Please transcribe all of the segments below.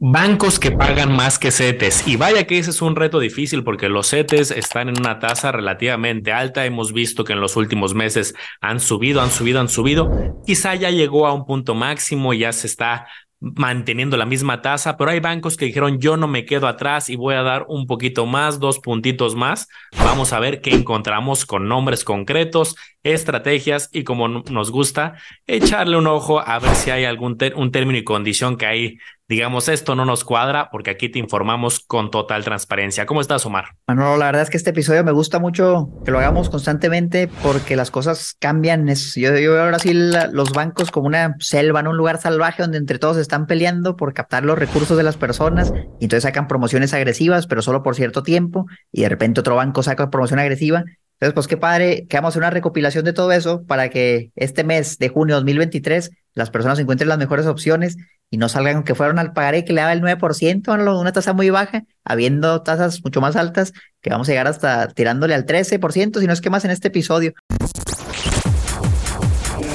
Bancos que pagan más que CETES. Y vaya que ese es un reto difícil porque los CETES están en una tasa relativamente alta. Hemos visto que en los últimos meses han subido, han subido, han subido. Quizá ya llegó a un punto máximo y ya se está manteniendo la misma tasa, pero hay bancos que dijeron yo no me quedo atrás y voy a dar un poquito más, dos puntitos más. Vamos a ver qué encontramos con nombres concretos, estrategias y como nos gusta, echarle un ojo a ver si hay algún un término y condición que hay digamos, esto no nos cuadra porque aquí te informamos con total transparencia. ¿Cómo estás, Omar? Bueno, la verdad es que este episodio me gusta mucho que lo hagamos constantemente porque las cosas cambian. Yo, veo ahora sí los bancos como una selva, un lugar salvaje donde entre todos están peleando por captar los recursos de las personas y entonces sacan promociones agresivas, pero solo por cierto tiempo y de repente otro banco saca promoción agresiva. Entonces, pues qué padre que vamos a hacer una recopilación de todo eso para que este mes de junio de 2023 las personas encuentren las mejores opciones y no salgan que fueron al pagaré que le daba el 9%, una tasa muy baja, habiendo tasas mucho más altas, que vamos a llegar hasta tirándole al 13%, si no es que más en este episodio.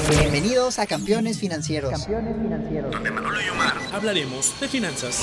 Bienvenidos a Campeones Financieros. Campeones Financieros. Donde Manolo y Omar hablaremos de finanzas.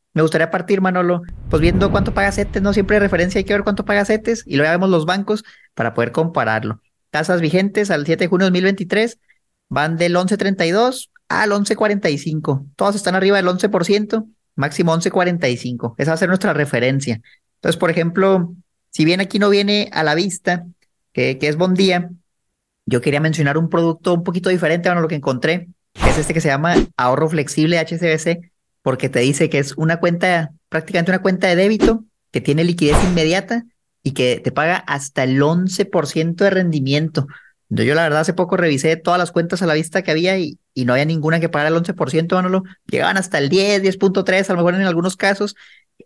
me gustaría partir, Manolo, pues viendo cuánto paga CETES, no siempre hay referencia, hay que ver cuánto paga CETES y luego vemos los bancos para poder compararlo. Tasas vigentes al 7 de junio de 2023 van del 11.32 al 11.45. Todas están arriba del 11%, máximo 11.45. Esa va a ser nuestra referencia. Entonces, por ejemplo, si bien aquí no viene a la vista, que, que es Bon Día, yo quería mencionar un producto un poquito diferente a lo que encontré, que es este que se llama ahorro flexible HCBC porque te dice que es una cuenta, prácticamente una cuenta de débito que tiene liquidez inmediata y que te paga hasta el 11% de rendimiento. Yo la verdad hace poco revisé todas las cuentas a la vista que había y, y no había ninguna que pagara el 11%, Manolo. Llegaban hasta el 10, 10.3, a lo mejor en algunos casos.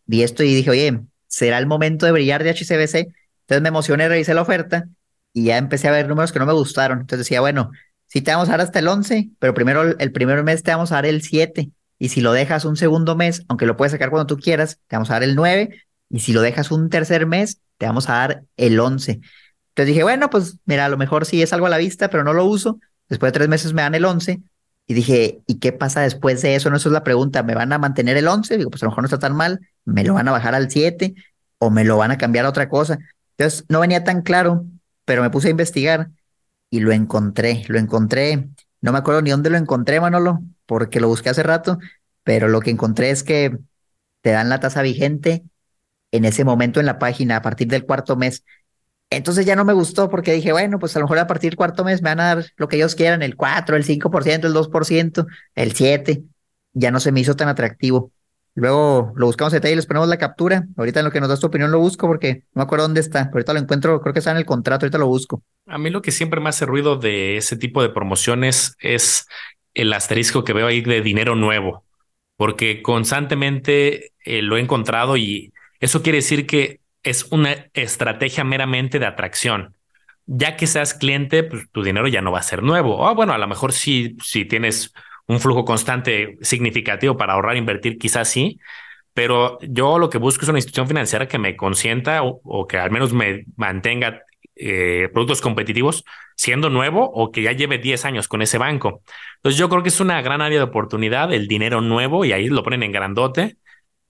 Vi esto y dije, oye, será el momento de brillar de HCBC. Entonces me emocioné, revisé la oferta y ya empecé a ver números que no me gustaron. Entonces decía, bueno, si te vamos a dar hasta el 11, pero primero el primer mes te vamos a dar el 7 y si lo dejas un segundo mes, aunque lo puedes sacar cuando tú quieras, te vamos a dar el 9. Y si lo dejas un tercer mes, te vamos a dar el 11. Entonces dije, bueno, pues mira, a lo mejor sí es algo a la vista, pero no lo uso. Después de tres meses me dan el 11. Y dije, ¿y qué pasa después de eso? No, eso es la pregunta. ¿Me van a mantener el 11? Digo, pues a lo mejor no está tan mal. ¿Me lo van a bajar al 7? ¿O me lo van a cambiar a otra cosa? Entonces no venía tan claro, pero me puse a investigar y lo encontré. Lo encontré. No me acuerdo ni dónde lo encontré, Manolo, porque lo busqué hace rato, pero lo que encontré es que te dan la tasa vigente en ese momento en la página a partir del cuarto mes. Entonces ya no me gustó porque dije, bueno, pues a lo mejor a partir del cuarto mes me van a dar lo que ellos quieran, el 4, el 5%, el 2%, el 7%. Ya no se me hizo tan atractivo. Luego lo buscamos en detalle y les ponemos la captura. Ahorita en lo que nos das tu opinión lo busco porque no me acuerdo dónde está. Ahorita lo encuentro, creo que está en el contrato, ahorita lo busco. A mí lo que siempre me hace ruido de ese tipo de promociones es el asterisco que veo ahí de dinero nuevo, porque constantemente eh, lo he encontrado y eso quiere decir que es una estrategia meramente de atracción. Ya que seas cliente, pues tu dinero ya no va a ser nuevo. O bueno, a lo mejor si, si tienes un flujo constante significativo para ahorrar, invertir, quizás sí, pero yo lo que busco es una institución financiera que me consienta o que al menos me mantenga eh, productos competitivos siendo nuevo o que ya lleve 10 años con ese banco. Entonces yo creo que es una gran área de oportunidad el dinero nuevo y ahí lo ponen en grandote.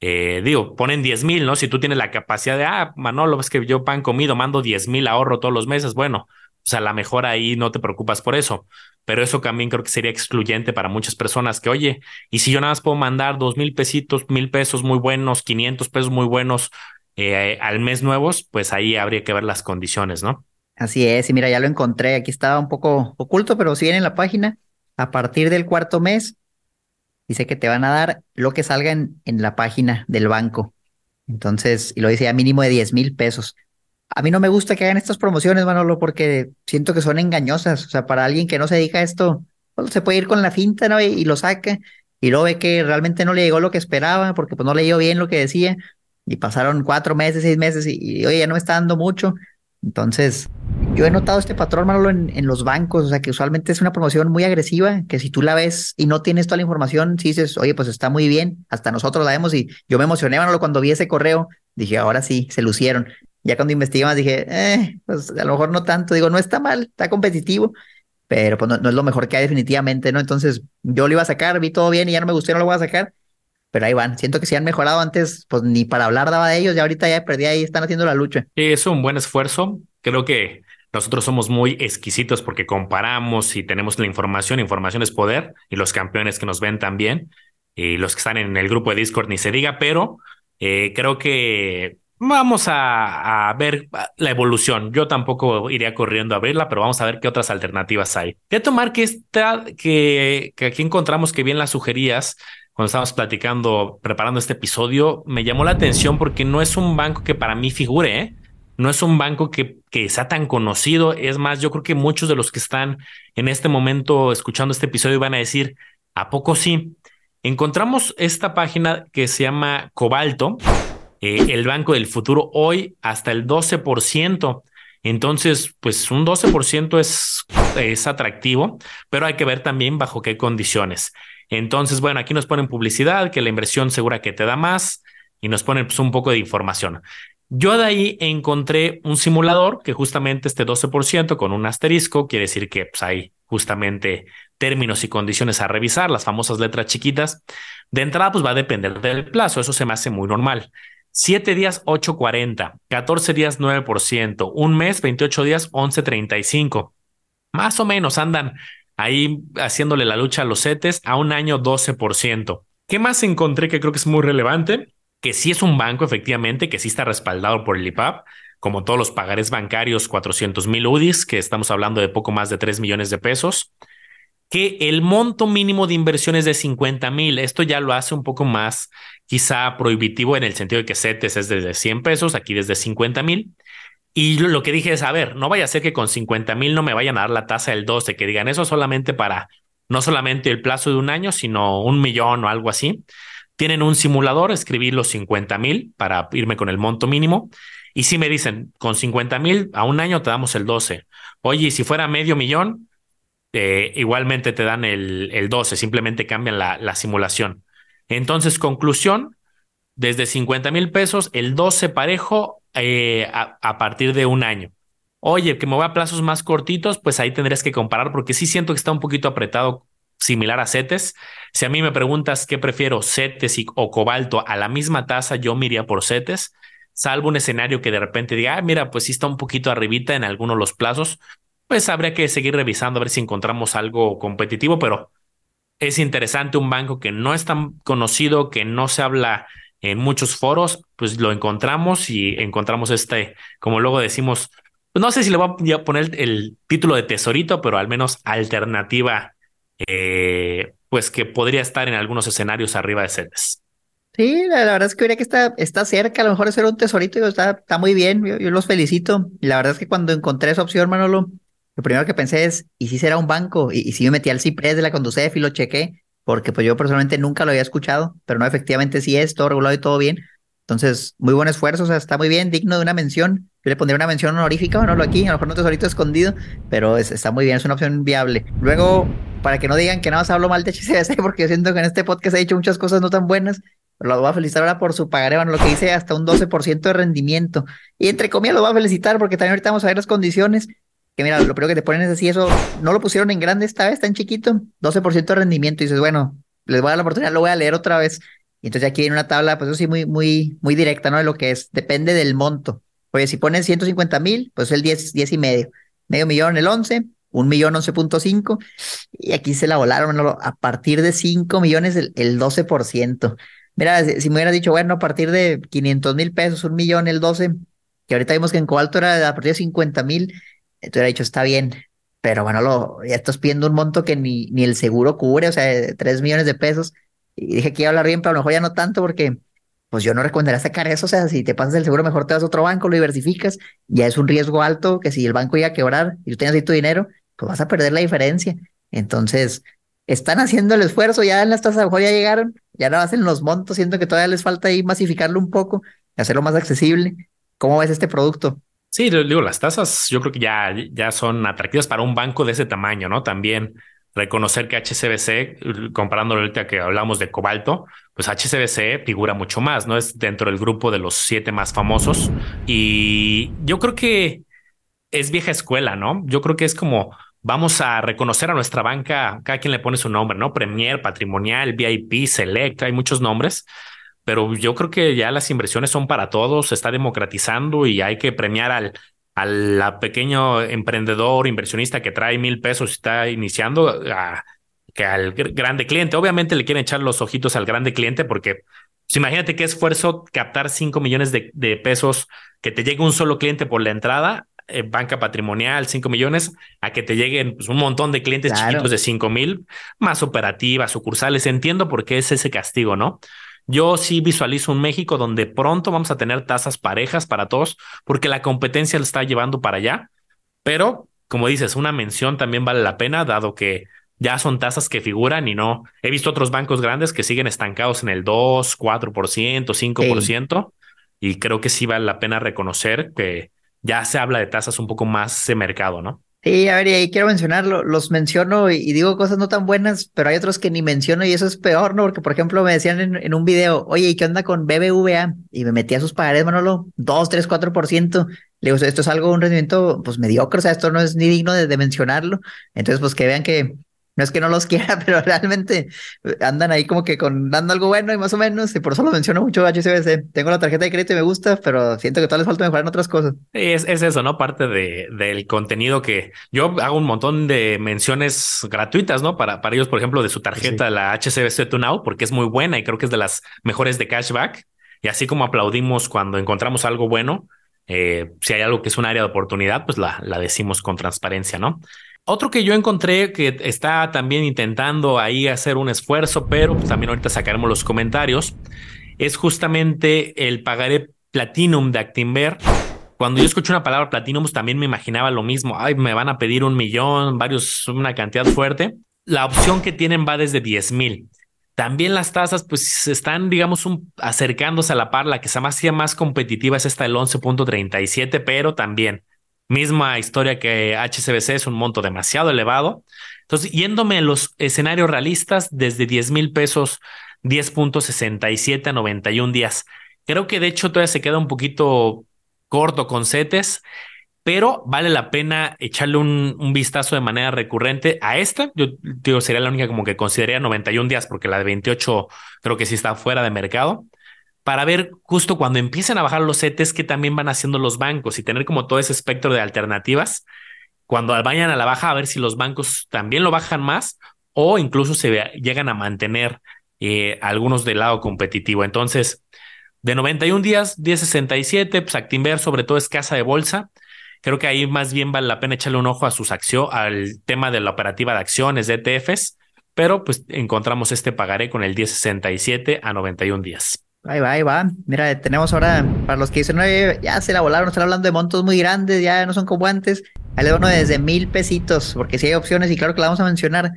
Eh, digo, ponen 10 mil, ¿no? Si tú tienes la capacidad de, ah, Manolo, es que yo pan comido, mando 10 mil ahorro todos los meses, bueno, o sea, a lo mejor ahí no te preocupas por eso, pero eso también creo que sería excluyente para muchas personas que, oye, y si yo nada más puedo mandar dos mil pesitos, mil pesos muy buenos, 500 pesos muy buenos, eh, al mes nuevos, pues ahí habría que ver las condiciones, ¿no? Así es, y mira, ya lo encontré, aquí estaba un poco oculto, pero si viene en la página, a partir del cuarto mes, dice que te van a dar lo que salga en, en la página del banco. Entonces, y lo dice a mínimo de 10 mil pesos. A mí no me gusta que hagan estas promociones, Manolo, porque siento que son engañosas. O sea, para alguien que no se dedica a esto, pues, se puede ir con la finta, ¿no? Y, lo saca y luego ve que realmente no le llegó lo que esperaba, porque pues no leyó bien lo que decía y pasaron cuatro meses, seis meses y, y oye, ya no me está dando mucho. Entonces, yo he notado este patrón, Manolo, en, en, los bancos, o sea, que usualmente es una promoción muy agresiva, que si tú la ves y no tienes toda la información, si dices, oye, pues está muy bien, hasta nosotros la vemos y yo me emocioné, Manolo, cuando vi ese correo, dije, ahora sí, se lucieron. Ya cuando investigué más dije, eh, pues a lo mejor no tanto, digo, no está mal, está competitivo, pero pues no, no es lo mejor que hay definitivamente, ¿no? Entonces, yo lo iba a sacar, vi todo bien y ya no me gustó, no lo voy a sacar, pero ahí van. Siento que si han mejorado antes, pues ni para hablar daba de ellos, y ahorita ya perdí ahí, están haciendo la lucha. Es un buen esfuerzo. Creo que nosotros somos muy exquisitos porque comparamos y tenemos la información, información es poder, y los campeones que nos ven también, y los que están en el grupo de Discord ni se diga, pero eh, creo que vamos a, ver la evolución. Yo tampoco iría corriendo a abrirla, pero vamos a ver qué otras alternativas hay. Voy a tomar que esta, que, que aquí encontramos que bien las sugerías cuando estábamos platicando, preparando este episodio, me llamó la atención porque no es un banco que para mí figure, ¿eh? no es un banco que, que sea tan conocido. Es más, yo creo que muchos de los que están en este momento escuchando este episodio van a decir, ¿a poco sí? Encontramos esta página que se llama Cobalto, eh, el Banco del Futuro, hoy hasta el 12%. Entonces, pues un 12% es, es atractivo, pero hay que ver también bajo qué condiciones. Entonces, bueno, aquí nos ponen publicidad, que la inversión segura que te da más y nos ponen pues, un poco de información. Yo de ahí encontré un simulador que justamente este 12% con un asterisco quiere decir que pues, hay justamente términos y condiciones a revisar, las famosas letras chiquitas. De entrada, pues va a depender del plazo, eso se me hace muy normal. 7 días 8.40, 14 días 9%, un mes 28 días 11.35. Más o menos andan ahí haciéndole la lucha a los CETES a un año 12%. ¿Qué más encontré que creo que es muy relevante? Que sí es un banco, efectivamente, que sí está respaldado por el IPAP, como todos los pagares bancarios, 400 mil UDIs, que estamos hablando de poco más de 3 millones de pesos. Que el monto mínimo de inversión es de 50 mil. Esto ya lo hace un poco más quizá prohibitivo en el sentido de que CETES es desde 100 pesos, aquí desde 50 mil. Y lo que dije es, a ver, no vaya a ser que con 50 mil no me vayan a dar la tasa del 12, que digan eso solamente para no solamente el plazo de un año, sino un millón o algo así. Tienen un simulador, escribir los 50 mil para irme con el monto mínimo. Y si me dicen, con 50 mil a un año te damos el 12. Oye, y si fuera medio millón, igualmente te dan el, el 12, simplemente cambian la, la simulación. Entonces, conclusión, desde 50 mil pesos, el 12 parejo eh, a, a, partir de un año. Oye, que me voy a plazos más cortitos, pues ahí tendrías que comparar porque sí siento que está un poquito apretado similar a CETES. Si a mí me preguntas qué prefiero, CETES y, o cobalto a la misma tasa, yo me iría por CETES, salvo un escenario que de repente diga, ah, mira, pues sí está un poquito arribita en algunos de los plazos, pues habría que seguir revisando a ver si encontramos algo competitivo, pero es interesante un banco que no es tan conocido, que no se habla en muchos foros, pues lo encontramos y encontramos este, como luego decimos, pues no sé si le voy a poner el título de tesorito, pero al menos alternativa, eh, pues que podría estar en algunos escenarios arriba de CETES. Sí, la, verdad es que diría que está, está cerca, a lo mejor es un tesorito, y está, está muy bien, yo, yo, los felicito. Y la verdad es que cuando encontré esa opción, Manolo, lo primero que pensé es, ¿y si será un banco? Y, si me metí al CIPRES de la Conducef y lo chequé, porque pues yo personalmente nunca lo había escuchado, pero no, efectivamente sí es, todo regulado y todo bien. Entonces, muy buen esfuerzo, o sea, está muy bien, digno de una mención. Yo le pondría una mención honorífica, bueno, lo aquí, a lo mejor no tesorito escondido, pero es, está muy bien, es una opción viable. Luego, para que no digan que nada más hablo mal de HCBC, porque yo siento que en este podcast he dicho muchas cosas no tan buenas, lo voy a felicitar ahora por su pagaré, bueno, lo que dice hasta un 12% de rendimiento. Y entre comillas lo voy a felicitar porque también ahorita vamos a ver las condiciones que mira, lo primero que te ponen es así, eso no lo pusieron en grande esta vez, en chiquito, 12% de rendimiento, y dices, bueno, les voy a dar la oportunidad, lo voy a leer otra vez. Y entonces aquí en una tabla, pues eso sí, muy, muy, muy directa, ¿no? De lo que es, depende del monto. Oye, si pones 150 mil, pues el 10, 10 y medio. Medio millón el 11, un millón 11.5, y aquí se la volaron, ¿no? a partir de 5 millones el, el 12%. Mira, si, me hubieras dicho, bueno, a partir de 500 mil pesos, un millón el 12, que ahorita vimos que en Cobalto era a partir de 50 mil, te hubiera dicho, está bien, pero bueno, lo, ya estás pidiendo un monto que ni, ni el seguro cubre, o sea, 3 millones de pesos. Y dije que iba a hablar bien, pero a lo mejor ya no tanto porque pues yo no recomendaría sacar eso, o sea, si te pasas el seguro, mejor te vas a otro banco, lo diversificas, ya es un riesgo alto que si el banco llega a quebrar y tú tienes ahí tu dinero, pues vas a perder la diferencia. Entonces, están haciendo el esfuerzo, ya en las tasas a lo mejor ya llegaron, ya no hacen los montos, siento que todavía les falta ahí masificarlo un poco, hacerlo más accesible. ¿Cómo ves este producto? Sí, digo, las tasas yo creo que ya, ya son atractivas para un banco de ese tamaño, ¿no? También reconocer que HCBC, comparándolo ahorita que hablamos de cobalto, pues HCBC figura mucho más, ¿no? Es dentro del grupo de los siete más famosos. Y yo creo que es vieja escuela, ¿no? Yo creo que es como vamos a reconocer a nuestra banca, cada quien le pone su nombre, ¿no? Premier, Patrimonial, VIP, Select, hay muchos nombres pero yo creo que ya las inversiones son para todos, se está democratizando y hay que premiar al, al pequeño emprendedor, inversionista que trae mil pesos y está iniciando a, que al grande cliente. Obviamente le quieren echar los ojitos al grande cliente porque pues, imagínate qué esfuerzo captar cinco millones de, de, pesos, que te llegue un solo cliente por la entrada, eh, banca patrimonial, cinco millones, a que te lleguen pues, un montón de clientes chiquitos de cinco mil, más operativas, sucursales. Entiendo por qué es ese castigo, ¿no? Yo sí visualizo un México donde pronto vamos a tener tasas parejas para todos, porque la competencia lo está llevando para allá. Pero, como dices, una mención también vale la pena, dado que ya son tasas que figuran y no. He visto otros bancos grandes que siguen estancados en el 2, 4%, 5%, y creo que sí vale la pena reconocer que ya se habla de tasas un poco más de mercado, ¿no? Sí, a ver, y ahí quiero mencionarlo, los menciono y, digo cosas no tan buenas, pero hay otros que ni menciono y eso es peor, ¿no? Porque, por ejemplo, me decían en, un video, oye, ¿y qué onda con BBVA? Y me metí a sus pagarés, Manolo, 2, 3, 4%. Le digo, esto es algo, un rendimiento, pues mediocre, o sea, esto no es ni digno de mencionarlo. Entonces, pues que vean que no es que no los quiera, pero realmente andan ahí como que con dando algo bueno y más o menos, y por eso lo menciono mucho HCBC. Tengo la tarjeta de crédito y me gusta, pero siento que todavía les falta mejorar en otras cosas. Es, es eso, ¿no? Parte de, del contenido que yo hago un montón de menciones gratuitas, ¿no? Para, para ellos, por ejemplo, de su tarjeta, la HCBC Tunao, porque es muy buena y creo que es de las mejores de cashback. Y así como aplaudimos cuando encontramos algo bueno, eh, si hay algo que es un área de oportunidad, pues la, la decimos con transparencia, ¿no? Otro que yo encontré que está también intentando ahí hacer un esfuerzo, pero también ahorita sacaremos los comentarios, es justamente el pagaré Platinum de Actinver. Cuando yo escuché una palabra Platinum, pues también me imaginaba lo mismo. Ay, me van a pedir un millón, varios, una cantidad fuerte. La opción que tienen va desde 10 mil. También las tasas, pues están, digamos, un, acercándose a la par. La que se más, más competitiva es esta del 11.37, pero también Misma historia que HCBC es un monto demasiado elevado. Entonces, yéndome en los escenarios realistas, desde 10 mil pesos, 10.67 a 91 días. Creo que de hecho todavía se queda un poquito corto con CETES, pero vale la pena echarle un, un, vistazo de manera recurrente a esta. Yo digo, sería la única como que consideraría 91 días, porque la de 28 creo que sí está fuera de mercado para ver justo cuando empiecen a bajar los CETES que también van haciendo los bancos y tener como todo ese espectro de alternativas. Cuando vayan a la baja, a ver si los bancos también lo bajan más o incluso se llegan a mantener eh, algunos del lado competitivo. Entonces, de 91 días, 1067, pues Actinver sobre todo es casa de bolsa. Creo que ahí más bien vale la pena echarle un ojo a sus acciones, al tema de la operativa de acciones, de ETFs, pero pues encontramos este pagaré con el 1067 a 91 días. Ahí va, ahí va. Mira, tenemos ahora, para los que dicen, no, ya se la volaron, están hablando de montos muy grandes, ya no son como antes. Ahí le uno desde mil pesitos, porque si hay opciones y claro que la vamos a mencionar.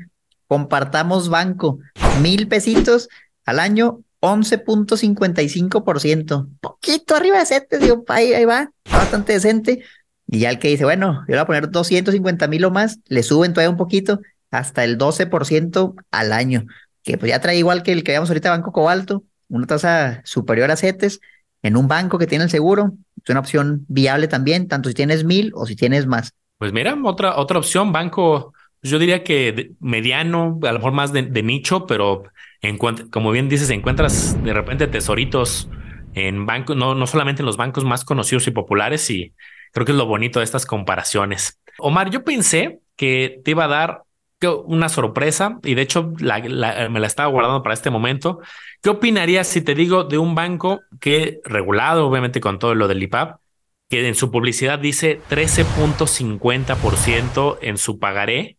Compartamos banco, mil pesitos al año, 11.55%. Poquito arriba de 7, digo, ahí, ahí va, bastante decente. Y ya el que dice, bueno, yo le voy a poner 250 mil o más, le suben todavía un poquito hasta el 12% al año, que pues ya trae igual que el que veamos ahorita Banco Cobalto, una tasa superior a CETES en un banco que tiene el seguro, es una opción viable también, tanto si tienes mil o si tienes más. Pues mira, otra, otra opción, banco, yo diría que mediano, a lo mejor más de, nicho, pero en, como bien dices, encuentras de repente tesoritos en bancos, no, no solamente en los bancos más conocidos y populares, y creo que es lo bonito de estas comparaciones. Omar, yo pensé que te iba a dar una sorpresa y de hecho me la estaba guardando para este momento. ¿Qué opinarías si te digo de un banco que regulado, obviamente con todo lo del IPAP, que en su publicidad dice 13.50% en su pagaré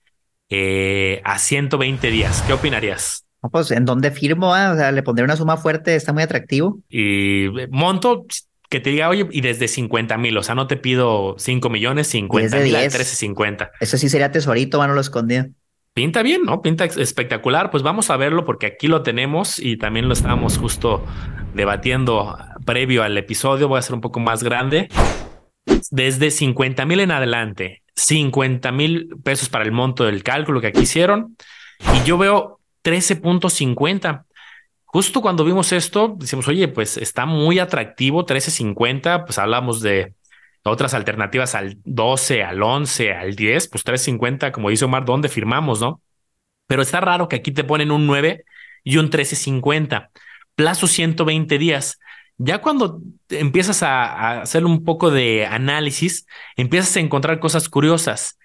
eh, a 120 días? ¿Qué opinarías? pues en dónde firmo, ah? o sea, le pondré una suma fuerte, está muy atractivo. Y eh, monto que te diga, oye, y desde 50 mil, o sea, no te pido 5 millones, 50 mil, 13.50. Eso sí sería tesorito, mano, lo escondido. Pinta bien, ¿no? Pinta espectacular. Pues vamos a verlo porque aquí lo tenemos y también lo estábamos justo debatiendo previo al episodio, voy a ser un poco más grande. Desde 50 mil en adelante, 50 mil pesos para el monto del cálculo que aquí hicieron. Y yo veo 13.50. Justo cuando vimos esto, decimos, oye, pues está muy atractivo, 13.50, pues hablamos de otras alternativas al 12, al 11, al 10, pues 3.50, como dice Omar, ¿dónde firmamos, no? Pero está raro que aquí te ponen un 9 y un 13.50, plazo 120 días. Ya cuando empiezas a, a, hacer un poco de análisis, empiezas a encontrar cosas curiosas.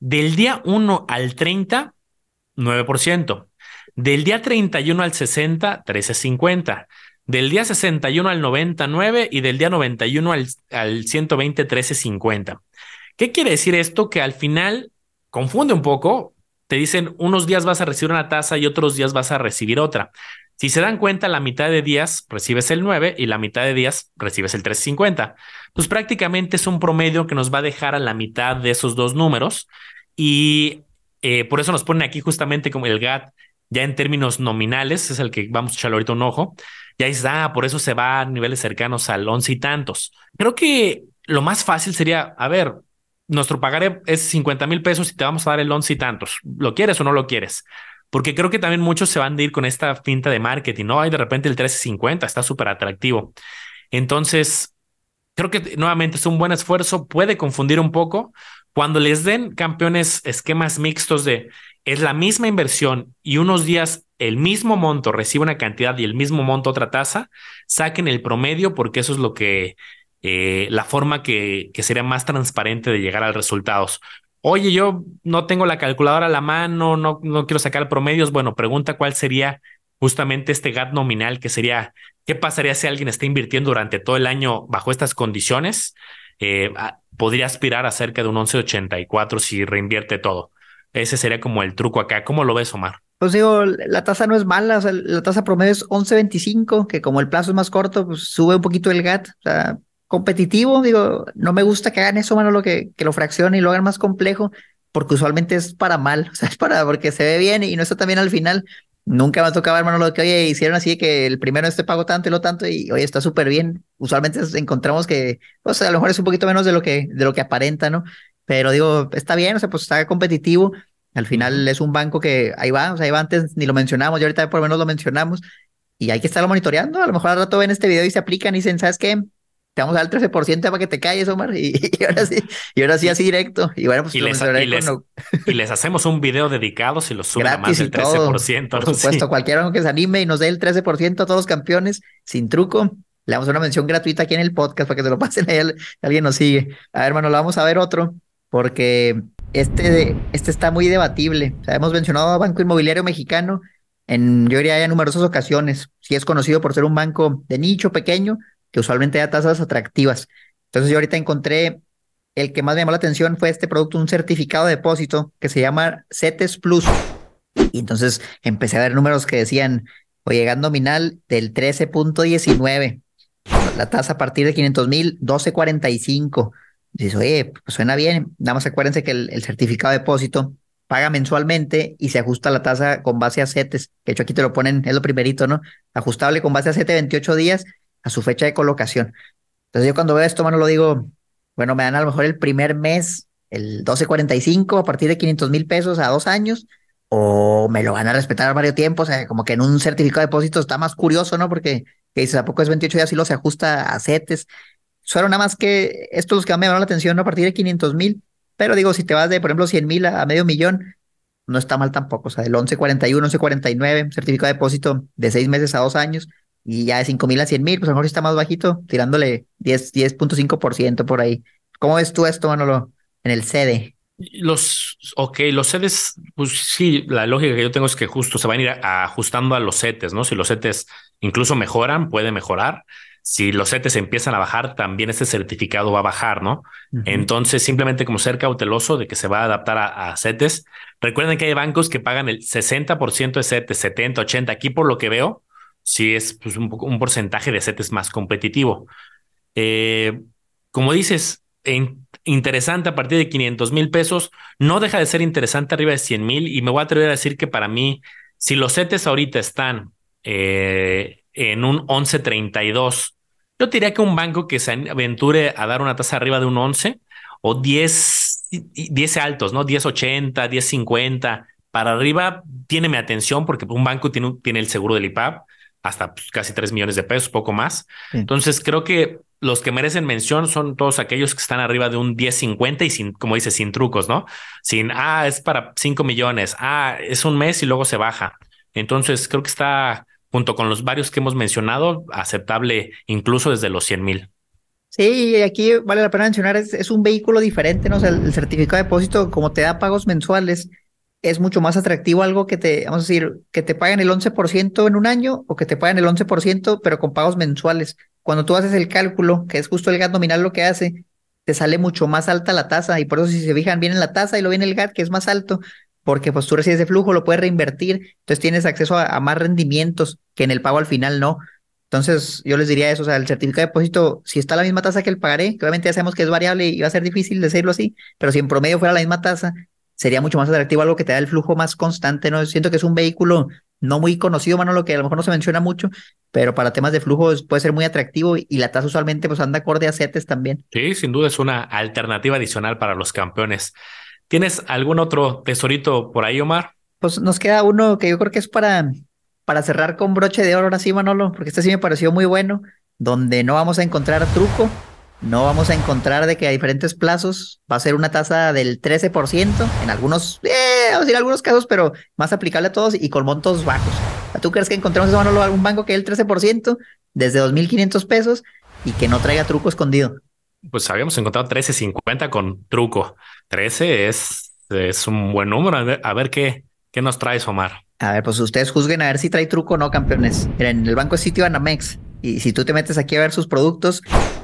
Del día 1 al 30, 9%. Del día 31 al 60, 13.50. Del día 61 al 99 y del día 91 al, al 120, 13.50. ¿Qué quiere decir esto? Que al final confunde un poco. Te dicen unos días vas a recibir una tasa y otros días vas a recibir otra. Si se dan cuenta, la mitad de días recibes el 9 y la mitad de días recibes el 350. Pues prácticamente es un promedio que nos va a dejar a la mitad de esos dos números y eh, por eso nos ponen aquí justamente como el GAT ya en términos nominales, es el que vamos a echarle ahorita un ojo. Ya dices, ah, por eso se va a niveles cercanos al once y tantos. Creo que lo más fácil sería, a ver, nuestro pagaré es 50 mil pesos y te vamos a dar el once y tantos. ¿Lo quieres o no lo quieres? Porque creo que también muchos se van de ir con esta finta de marketing, ¿no? Hay de repente el 1350 está súper atractivo. Entonces, creo que nuevamente es un buen esfuerzo, puede confundir un poco. Cuando les den campeones esquemas mixtos de es la misma inversión y unos días el mismo monto recibe una cantidad y el mismo monto otra tasa, saquen el promedio porque eso es lo que, eh, la forma que, que sería más transparente de llegar a resultados oye, yo no tengo la calculadora a la mano, no, no quiero sacar promedios. Bueno, pregunta cuál sería justamente este GAT nominal, que sería, ¿qué pasaría si alguien está invirtiendo durante todo el año bajo estas condiciones? Eh, podría aspirar a cerca de un 11.84 si reinvierte todo. Ese sería como el truco acá. ¿Cómo lo ves, Omar? Pues digo, la tasa no es mala, la tasa promedio es 11.25, que como el plazo es más corto, pues sube un poquito el GAT. O sea, competitivo, digo, no me gusta que hagan eso, mano, lo que, que lo fraccionen y lo hagan más complejo, porque usualmente es para mal, o sea, es para porque se ve bien y no está también al final. Nunca me ha tocado, hermano, lo que oye, hicieron así que el primero este pago tanto y lo tanto y oye, está súper bien. Usualmente encontramos que, pues a lo mejor es un poquito menos de lo que, de lo que aparenta, ¿no? Pero digo, está bien, o sea, pues está competitivo. Al final es un banco que ahí va, o sea, ahí va antes, ni lo mencionamos, y ahorita por lo menos lo mencionamos. Y hay que estarlo monitoreando. A lo mejor al rato ven este video y se aplican y dicen, ¿sabes qué? te vamos a dar el 13% para que te calles, Omar, y, ahora sí, y ahora sí así directo. Y bueno, pues y les, y les, hacemos un video dedicado si lo suben a más del 13%. Por supuesto, cualquiera que se anime y nos dé el 13% a todos los campeones, sin truco, le damos una mención gratuita aquí en el podcast para que se lo pasen ahí, alguien nos sigue. A ver, hermano, lo vamos a ver otro, porque este, este está muy debatible. O sea, hemos mencionado a Banco Inmobiliario Mexicano en, yo diría, en numerosas ocasiones. Sí es conocido por ser un banco de nicho pequeño, que usualmente da tasas atractivas. Entonces yo ahorita encontré, el que más me llamó la atención fue este producto, un certificado de depósito que se llama CETES Plus. Y entonces empecé a ver números que decían, oye, GAN nominal del 13.19, la tasa a partir de 500 mil, 12.45. Dices, oye, pues suena bien. Nada más acuérdense que el, certificado de depósito paga mensualmente y se ajusta la tasa con base a CETES, de hecho aquí te lo ponen, es lo primerito, ¿no? Ajustable con base a CETES 28 días a su fecha de colocación. Entonces yo cuando veo esto, mano, lo digo, bueno, me dan a lo mejor el primer mes, el 1245, a partir de 500 mil pesos a dos años, o me lo van a respetar varios tiempos, o sea, como que en un certificado de depósito está más curioso, ¿no? Porque que dices, ¿a poco es 28 días y lo se ajusta a CETES? Suena nada más que estos que me llamaron la atención a partir de 500 mil, pero digo, si te vas de, por ejemplo, 100 mil a, medio millón, no está mal tampoco, o sea, del 1141, 1149, certificado de depósito de seis meses a dos años, y ya de 5 mil a 100 mil, pues a lo mejor está más bajito, tirándole 10, 10.5% por ahí. ¿Cómo ves tú esto, Manolo, en el sede? Los, ok, los sedes, pues sí, la lógica que yo tengo es que justo se van a ir ajustando a los setes, ¿no? Si los setes incluso mejoran, puede mejorar. Si los setes empiezan a bajar, también este certificado va a bajar, ¿no? Entonces, simplemente como ser cauteloso de que se va a adaptar a, a setes. Recuerden que hay bancos que pagan el 60% de setes, 70, 80. Aquí por lo que veo, sí es pues, un, un, porcentaje de setes más competitivo. Eh, como dices, interesante a partir de 500 mil pesos, no deja de ser interesante arriba de 100 mil y me voy a atrever a decir que para mí, si los setes ahorita están eh, en un 11.32 Yo diría que un banco que se aventure a dar una tasa arriba de un 11 o 10, 10 altos, ¿no? 10.80, 10.50 para arriba tiene mi atención porque un banco tiene, tiene el seguro del IPAP hasta pues, casi 3 millones de pesos, poco más. Entonces creo que los que merecen mención son todos aquellos que están arriba de un 10.50 y sin, como dice, sin trucos, ¿no? Sin, ah, es para 5 millones, ah, es un mes y luego se baja. Entonces creo que está junto con los varios que hemos mencionado, aceptable incluso desde los 100 mil. Sí, aquí vale la pena mencionar, es, es un vehículo diferente, ¿no? El, certificado de depósito, como te da pagos mensuales, es mucho más atractivo algo que te, vamos a decir, que te paguen el 11% en un año o que te paguen el 11%, pero con pagos mensuales. Cuando tú haces el cálculo, que es justo el GAT nominal lo que hace, te sale mucho más alta la tasa y por eso si se fijan bien en la tasa y lo viene el GAT que es más alto, porque pues tú recibes de flujo, lo puedes reinvertir, entonces tienes acceso a, más rendimientos que en el pago al final no. Entonces yo les diría eso, o sea, el certificado de depósito, si está la misma tasa que el pagaré, que obviamente ya sabemos que es variable y va a ser difícil decirlo así, pero si en promedio fuera la misma tasa, sería mucho más atractivo algo que te da el flujo más constante, ¿no? Siento que es un vehículo no muy conocido, mano, lo que a lo mejor no se menciona mucho, pero para temas de flujo puede ser muy atractivo y la tasa usualmente pues anda acorde a CETES también. Sí, sin duda es una alternativa adicional para los campeones. ¿Tienes algún otro tesorito por ahí, Omar? Pues nos queda uno que yo creo que es para, para cerrar con broche de oro ahora sí, Manolo, porque este sí me pareció muy bueno, donde no vamos a encontrar truco, no vamos a encontrar de que a diferentes plazos va a ser una tasa del 13%, en algunos, eh, vamos a decir algunos casos, pero más aplicable a todos y con montos bajos. ¿Tú crees que encontremos Manolo algún banco que dé el 13% desde 2.500 pesos y que no traiga truco escondido? Pues habíamos encontrado 13.50 con truco. 13 es, es un buen número. A ver, qué, qué nos traes, Omar. A ver, pues ustedes juzguen a ver si trae truco o no, campeones. en el banco es sitio Anamex. Y si tú te metes aquí a ver sus productos,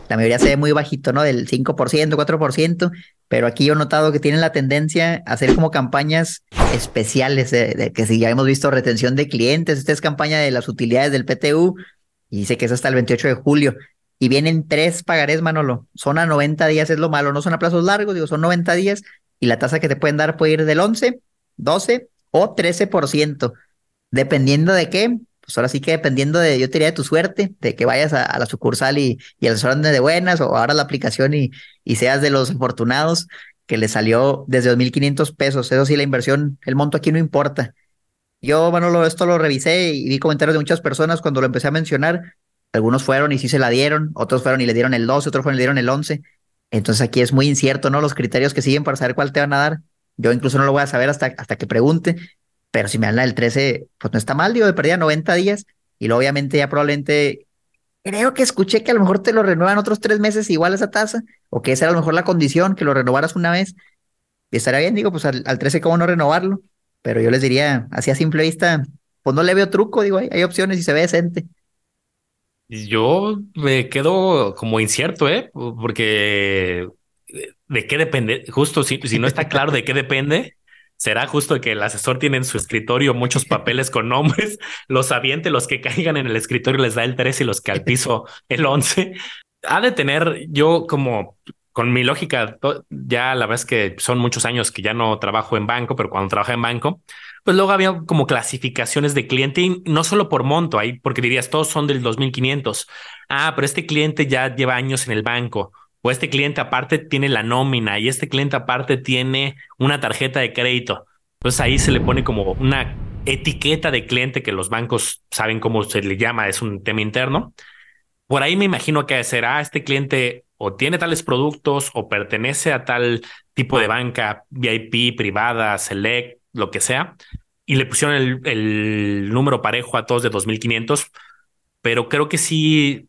la mayoría se ve muy bajito, ¿no? Del 5%, 4%. Pero aquí yo he notado que tienen la tendencia a hacer como campañas especiales, de, que si ya hemos visto retención de clientes, esta es campaña de las utilidades del PTU, y dice que es hasta el 28 de julio y vienen tres pagarés, Manolo. Son a 90 días, es lo malo, no son a plazos largos, digo, son 90 días y la tasa que te pueden dar puede ir del 11, 12 o 13%, dependiendo de qué. Pues ahora sí que dependiendo de, yo te diría de tu suerte, de que vayas a, la sucursal y, y el restaurante de buenas o ahora la aplicación y, y seas de los afortunados que le salió desde 2.500 pesos. Eso sí, la inversión, el monto aquí no importa. Yo, Manolo, esto lo revisé y vi comentarios de muchas personas cuando lo empecé a mencionar algunos fueron y sí se la dieron, otros fueron y le dieron el 12, otros fueron y le dieron el 11. Entonces aquí es muy incierto, ¿no? Los criterios que siguen para saber cuál te van a dar. Yo incluso no lo voy a saber hasta, hasta que pregunte, pero si me dan la del 13, pues no está mal, digo, de perdida 90 días. Y luego obviamente ya probablemente, creo que escuché que a lo mejor te lo renuevan otros tres meses igual esa tasa, o que esa era a lo mejor la condición, que lo renovaras una vez. Y estaría bien, digo, pues al, al 13, ¿cómo no renovarlo? Pero yo les diría, así a simple vista, pues no le veo truco, digo, hay, hay opciones y se ve decente. Yo me quedo como incierto, ¿eh? Porque de qué depende, justo si, si no está claro de qué depende, será justo que el asesor tiene en su escritorio muchos papeles con nombres, los aviente, los que caigan en el escritorio les da el 3 y los que al piso el 11. Ha de tener yo como con mi lógica, ya la verdad es que son muchos años que ya no trabajo en banco, pero cuando trabajé en banco, pues luego había como clasificaciones de cliente y no solo por monto, ahí, porque dirías, todos son del 2500. Ah, pero este cliente ya lleva años en el banco. O este cliente aparte tiene la nómina y este cliente aparte tiene una tarjeta de crédito. Entonces ahí se le pone como una etiqueta de cliente que los bancos saben cómo se le llama, es un tema interno. Por ahí me imagino que será este cliente o tiene tales productos o pertenece a tal tipo de banca VIP, privada, select, lo que sea, y le pusieron el, número parejo a todos de 2500, pero creo que sí,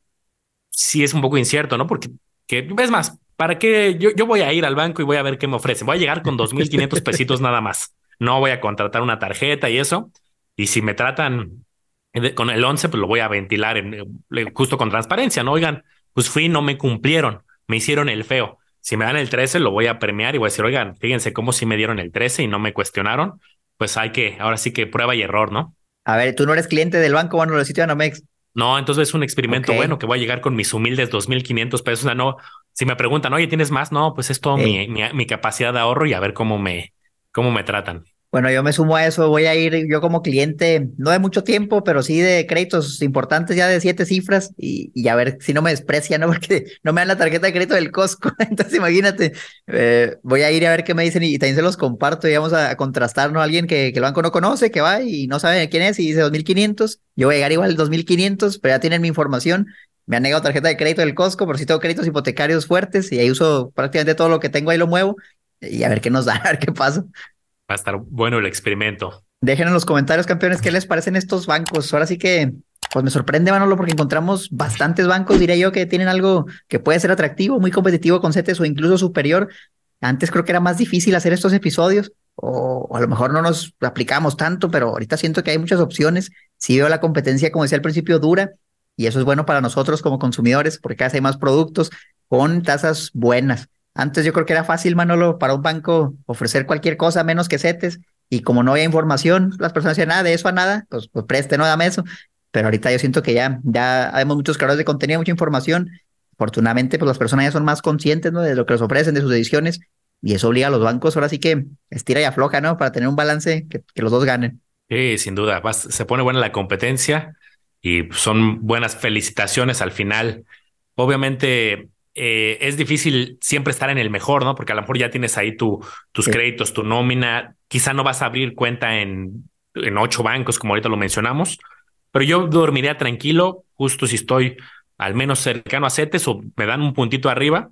sí es un poco incierto, ¿no? Porque, que, es más, ¿para qué? Yo, yo voy a ir al banco y voy a ver qué me ofrecen. Voy a llegar con 2500 pesitos nada más. No voy a contratar una tarjeta y eso. Y si me tratan con el 11, pues lo voy a ventilar en, justo con transparencia, ¿no? Oigan, pues fui, no me cumplieron, me hicieron el feo. Si me dan el 13, lo voy a premiar y voy a decir, oigan, fíjense cómo si me dieron el 13 y no me cuestionaron. Pues hay que, ahora sí que prueba y error, ¿no? A ver, tú no eres cliente del banco, sitio de Anomex. No, entonces es un experimento bueno que voy a llegar con mis humildes 2.500 pesos. O sea, no, si me preguntan, oye, ¿tienes más? No, pues es todo mi, mi, capacidad de ahorro y a ver cómo me, cómo me tratan. Bueno, yo me sumo a eso, voy a ir yo como cliente, no de mucho tiempo, pero sí de créditos importantes ya de siete cifras y, a ver si no me desprecia, ¿no? Porque no me dan la tarjeta de crédito del Costco, entonces imagínate, eh, voy a ir a ver qué me dicen y, también se los comparto y vamos a, contrastar, ¿no? Alguien que, el banco no conoce, que va y no sabe quién es y dice 2.500, yo voy a llegar igual 2.500, pero ya tienen mi información, me han negado tarjeta de crédito del Costco, pero sí tengo créditos hipotecarios fuertes y ahí uso prácticamente todo lo que tengo, ahí lo muevo y a ver qué nos da, a ver qué pasa. Va a estar bueno el experimento. Dejen en los comentarios, campeones, qué les parecen estos bancos. Ahora sí que, pues me sorprende, Manolo, porque encontramos bastantes bancos, diría yo, que tienen algo que puede ser atractivo, muy competitivo con CETES o incluso superior. Antes creo que era más difícil hacer estos episodios, o, a lo mejor no nos aplicamos tanto, pero ahorita siento que hay muchas opciones. Sí veo la competencia, como decía al principio, dura, y eso es bueno para nosotros como consumidores, porque cada vez hay más productos con tasas buenas. Antes yo creo que era fácil, Manolo, para un banco ofrecer cualquier cosa menos que CETES y como no había información, las personas decían, nada, ah, de eso a nada, pues, pues preste, no dame eso. Pero ahorita yo siento que ya, ya hay muchos creadores de contenido, mucha información. Afortunadamente, pues las personas ya son más conscientes ¿no? de lo que les ofrecen, de sus ediciones, y eso obliga a los bancos ahora sí que estira y afloja, ¿no? Para tener un balance que, que los dos ganen. Sí, sin duda. se pone buena la competencia y son buenas felicitaciones al final. Obviamente, eh, es difícil siempre estar en el mejor, ¿no? Porque a lo mejor ya tienes ahí tu, tus créditos, tu nómina, quizá no vas a abrir cuenta en, en ocho bancos, como ahorita lo mencionamos, pero yo dormiría tranquilo, justo si estoy al menos cercano a CETES o me dan un puntito arriba,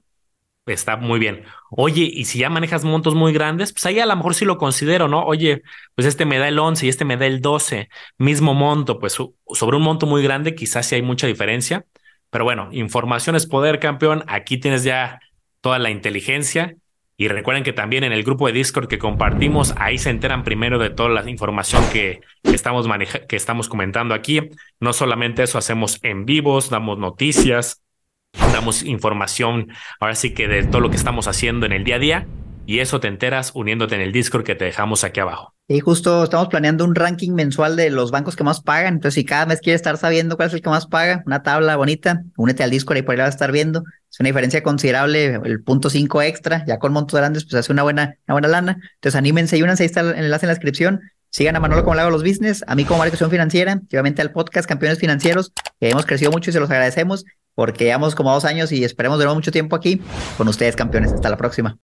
está muy bien. Oye, y si ya manejas montos muy grandes, pues ahí a lo mejor sí lo considero, ¿no? Oye, pues este me da el 11 y este me da el 12, mismo monto, pues sobre un monto muy grande quizás sí hay mucha diferencia. Pero bueno, información es poder, campeón. Aquí tienes ya toda la inteligencia. Y recuerden que también en el grupo de Discord que compartimos, ahí se enteran primero de toda la información que, estamos que estamos comentando aquí. No solamente eso, hacemos en vivos, damos noticias, damos información, ahora sí que de todo lo que estamos haciendo en el día a día. Y eso te enteras uniéndote en el Discord que te dejamos aquí abajo. Y justo estamos planeando un ranking mensual de los bancos que más pagan. Entonces, si cada mes quieres estar sabiendo cuál es el que más paga, una tabla bonita, únete al Discord y por ahí la vas a estar viendo. Es una diferencia considerable, el punto 5 extra, ya con montos grandes, pues hace una buena, una buena lana. Entonces, anímense y únanse, ahí está el enlace en la descripción. Sigan a Manolo como le hago los business, a mí como Educación Financiera, y obviamente al podcast Campeones Financieros, que hemos crecido mucho y se los agradecemos porque llevamos como dos años y esperemos durar mucho tiempo aquí con ustedes, campeones. Hasta la próxima.